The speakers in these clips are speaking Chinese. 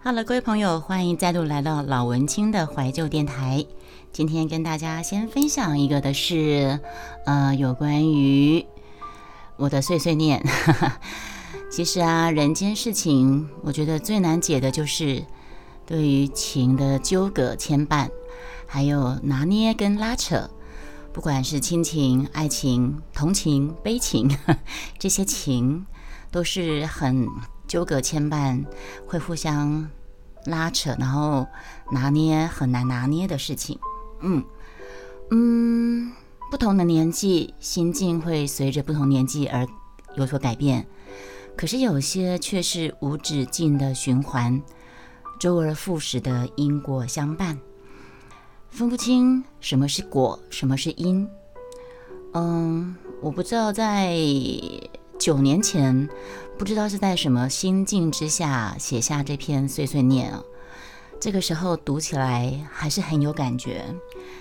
好了各位朋友，欢迎再度来到老文青的怀旧电台。今天跟大家先分享一个的是，呃，有关于我的碎碎念。其实啊，人间事情，我觉得最难解的就是对于情的纠葛牵绊，还有拿捏跟拉扯。不管是亲情、爱情、同情、悲情，这些情都是很纠葛牵绊，会互相。拉扯，然后拿捏很难拿捏的事情，嗯嗯，不同的年纪，心境会随着不同年纪而有所改变。可是有些却是无止境的循环，周而复始的因果相伴，分不清什么是果，什么是因。嗯，我不知道在九年前。不知道是在什么心境之下写下这篇碎碎念啊？这个时候读起来还是很有感觉，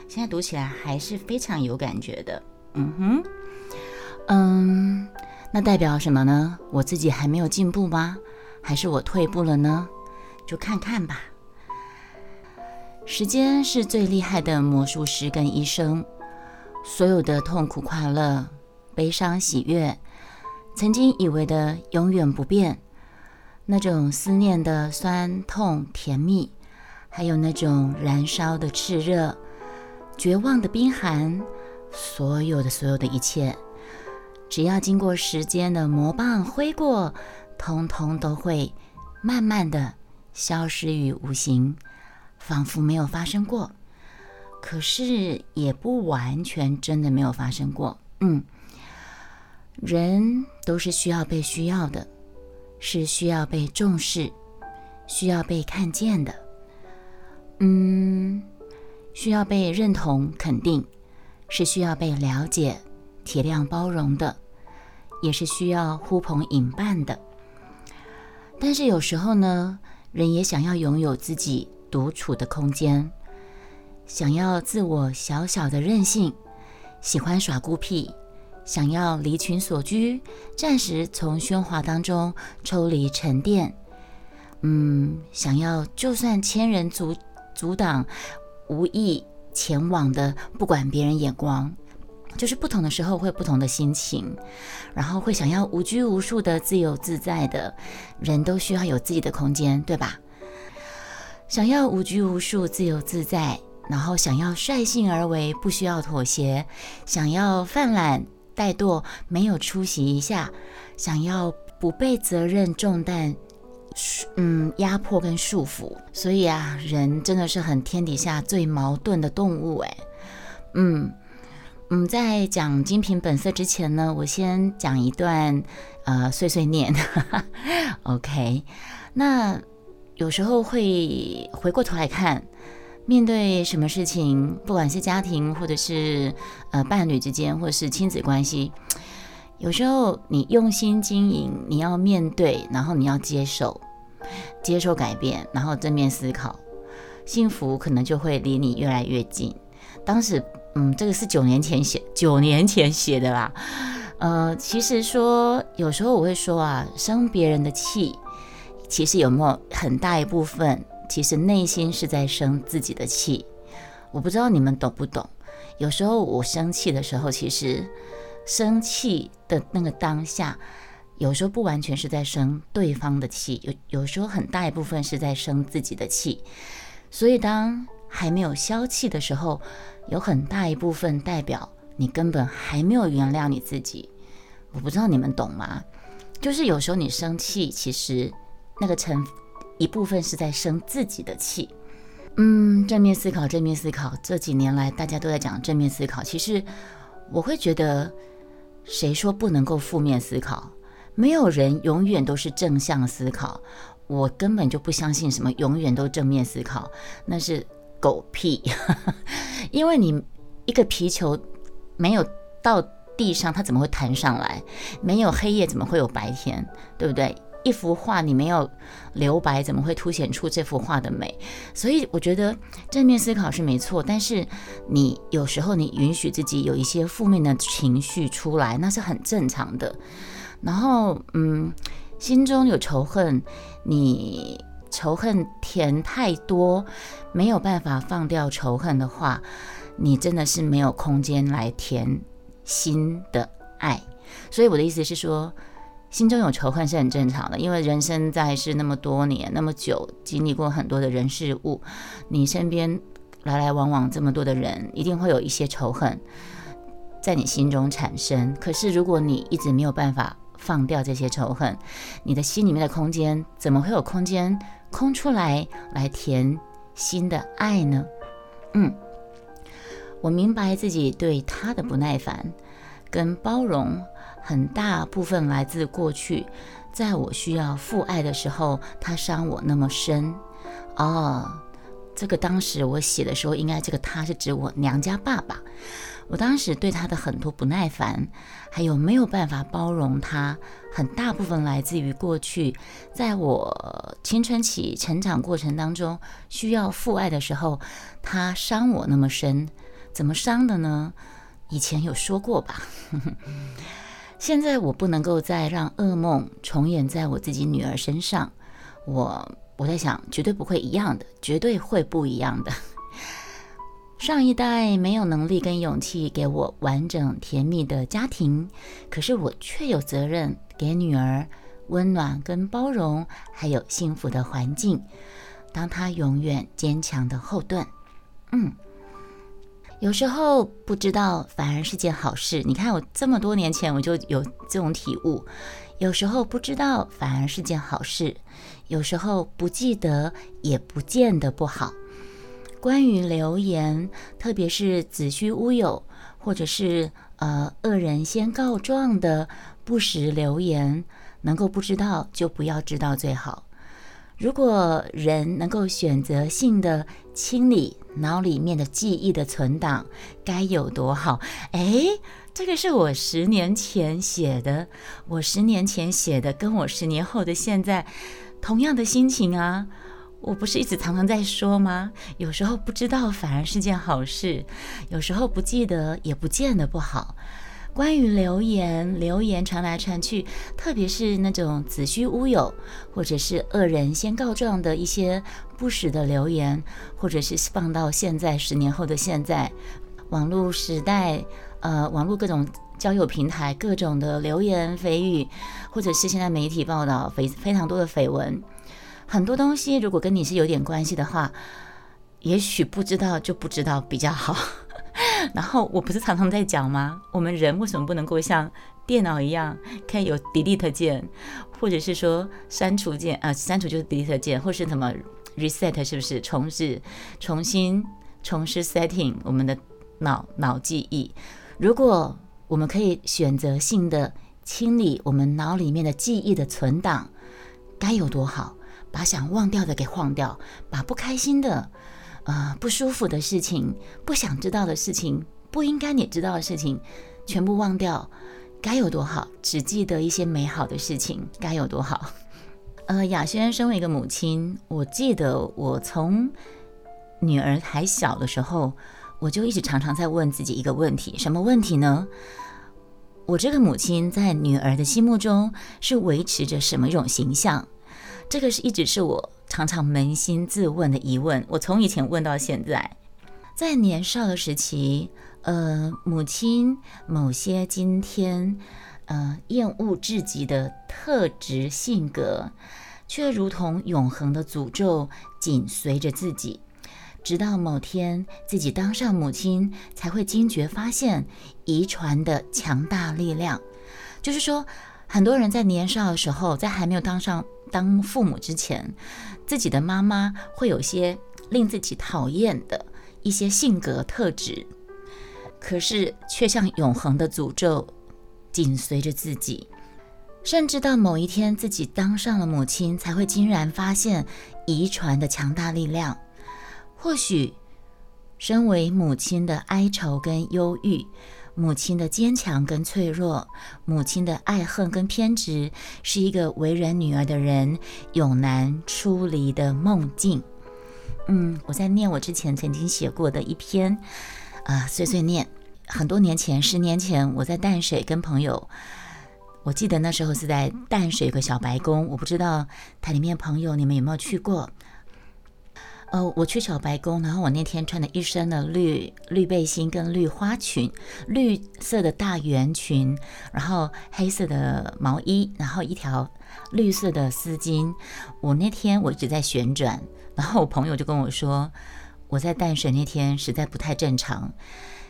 现在读起来还是非常有感觉的。嗯哼，嗯，那代表什么呢？我自己还没有进步吗？还是我退步了呢？就看看吧。时间是最厉害的魔术师跟医生，所有的痛苦、快乐、悲伤、喜悦。曾经以为的永远不变，那种思念的酸痛甜蜜，还有那种燃烧的炽热、绝望的冰寒，所有的所有的一切，只要经过时间的魔棒挥过，通通都会慢慢的消失于无形，仿佛没有发生过。可是也不完全真的没有发生过，嗯。人都是需要被需要的，是需要被重视、需要被看见的。嗯，需要被认同、肯定，是需要被了解、体谅、包容的，也是需要呼朋引伴的。但是有时候呢，人也想要拥有自己独处的空间，想要自我小小的任性，喜欢耍孤僻。想要离群所居，暂时从喧哗当中抽离沉淀。嗯，想要就算千人阻阻挡，无意前往的，不管别人眼光，就是不同的时候会不同的心情，然后会想要无拘无束的自由自在的，人都需要有自己的空间，对吧？想要无拘无束、自由自在，然后想要率性而为，不需要妥协，想要犯懒。怠惰，没有出席一下，想要不被责任重担，嗯，压迫跟束缚，所以啊，人真的是很天底下最矛盾的动物哎，嗯嗯，在讲精品本色之前呢，我先讲一段呃碎碎念，OK，那有时候会回过头来看。面对什么事情，不管是家庭，或者是呃伴侣之间，或者是亲子关系，有时候你用心经营，你要面对，然后你要接受，接受改变，然后正面思考，幸福可能就会离你越来越近。当时，嗯，这个是九年前写，九年前写的啦。呃，其实说有时候我会说啊，生别人的气，其实有没有很大一部分。其实内心是在生自己的气，我不知道你们懂不懂。有时候我生气的时候，其实生气的那个当下，有时候不完全是在生对方的气，有有时候很大一部分是在生自己的气。所以当还没有消气的时候，有很大一部分代表你根本还没有原谅你自己。我不知道你们懂吗？就是有时候你生气，其实那个成。一部分是在生自己的气，嗯，正面思考，正面思考。这几年来，大家都在讲正面思考。其实，我会觉得，谁说不能够负面思考？没有人永远都是正向思考。我根本就不相信什么永远都正面思考，那是狗屁。因为你一个皮球没有到地上，它怎么会弹上来？没有黑夜，怎么会有白天？对不对？一幅画你没有留白，怎么会凸显出这幅画的美？所以我觉得正面思考是没错，但是你有时候你允许自己有一些负面的情绪出来，那是很正常的。然后，嗯，心中有仇恨，你仇恨填太多，没有办法放掉仇恨的话，你真的是没有空间来填新的爱。所以我的意思是说，心中有仇恨是很正常的，因为人生在世那么多年，那么久，经历过很多的人事物，你身边来来往往这么多的人，一定会有一些仇恨在你心中产生。可是如果你一直没有办法放掉这些仇恨，你的心里面的空间怎么会有空间空出来来填新的爱呢？嗯，我明白自己对他的不耐烦跟包容。很大部分来自过去，在我需要父爱的时候，他伤我那么深。哦，这个当时我写的时候，应该这个他是指我娘家爸爸。我当时对他的很多不耐烦，还有没有办法包容他，很大部分来自于过去，在我青春期成长过程当中需要父爱的时候，他伤我那么深。怎么伤的呢？以前有说过吧。现在我不能够再让噩梦重演在我自己女儿身上，我我在想，绝对不会一样的，绝对会不一样的。上一代没有能力跟勇气给我完整甜蜜的家庭，可是我却有责任给女儿温暖跟包容，还有幸福的环境，当她永远坚强的后盾。嗯。有时候不知道反而是件好事。你看，我这么多年前我就有这种体悟。有时候不知道反而是件好事，有时候不记得也不见得不好。关于流言，特别是子虚乌有，或者是呃恶人先告状的不实流言，能够不知道就不要知道最好。如果人能够选择性的清理脑里面的记忆的存档，该有多好！哎，这个是我十年前写的，我十年前写的，跟我十年后的现在同样的心情啊！我不是一直常常在说吗？有时候不知道反而是件好事，有时候不记得也不见得不好。关于流言，流言传来传去，特别是那种子虚乌有，或者是恶人先告状的一些不实的留言，或者是放到现在十年后的现在，网络时代，呃，网络各种交友平台各种的流言蜚语，或者是现在媒体报道非非常多的绯闻，很多东西如果跟你是有点关系的话，也许不知道就不知道比较好。然后我不是常常在讲吗？我们人为什么不能够像电脑一样，可以有 delete 键，或者是说删除键啊？删除就是 delete 键，或是什么 reset 是不是重置、重新、重施 setting 我们的脑脑记忆？如果我们可以选择性的清理我们脑里面的记忆的存档，该有多好！把想忘掉的给忘掉，把不开心的。啊，不舒服的事情，不想知道的事情，不应该你知道的事情，全部忘掉，该有多好！只记得一些美好的事情，该有多好！呃，雅轩身为一个母亲，我记得我从女儿还小的时候，我就一直常常在问自己一个问题：什么问题呢？我这个母亲在女儿的心目中是维持着什么一种形象？这个是一直是我。常常扪心自问的疑问，我从以前问到现在，在年少的时期，呃，母亲某些今天，呃，厌恶至极的特质性格，却如同永恒的诅咒紧随着自己，直到某天自己当上母亲，才会惊觉发现遗传的强大力量。就是说，很多人在年少的时候，在还没有当上当父母之前。自己的妈妈会有些令自己讨厌的一些性格特质，可是却像永恒的诅咒紧随着自己，甚至到某一天自己当上了母亲，才会惊然发现遗传的强大力量。或许，身为母亲的哀愁跟忧郁。母亲的坚强跟脆弱，母亲的爱恨跟偏执，是一个为人女儿的人永难出离的梦境。嗯，我在念我之前曾经写过的一篇啊碎碎念。很多年前，十年前，我在淡水跟朋友，我记得那时候是在淡水有个小白宫，我不知道台里面朋友你们有没有去过。呃，我去小白宫，然后我那天穿的一身的绿绿背心跟绿花裙，绿色的大圆裙，然后黑色的毛衣，然后一条绿色的丝巾。我那天我一直在旋转，然后我朋友就跟我说，我在淡水那天实在不太正常。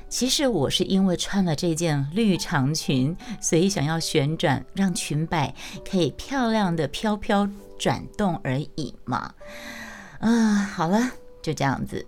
其实我是因为穿了这件绿长裙，所以想要旋转，让裙摆可以漂亮的飘飘转动而已嘛。啊，好了，就这样子。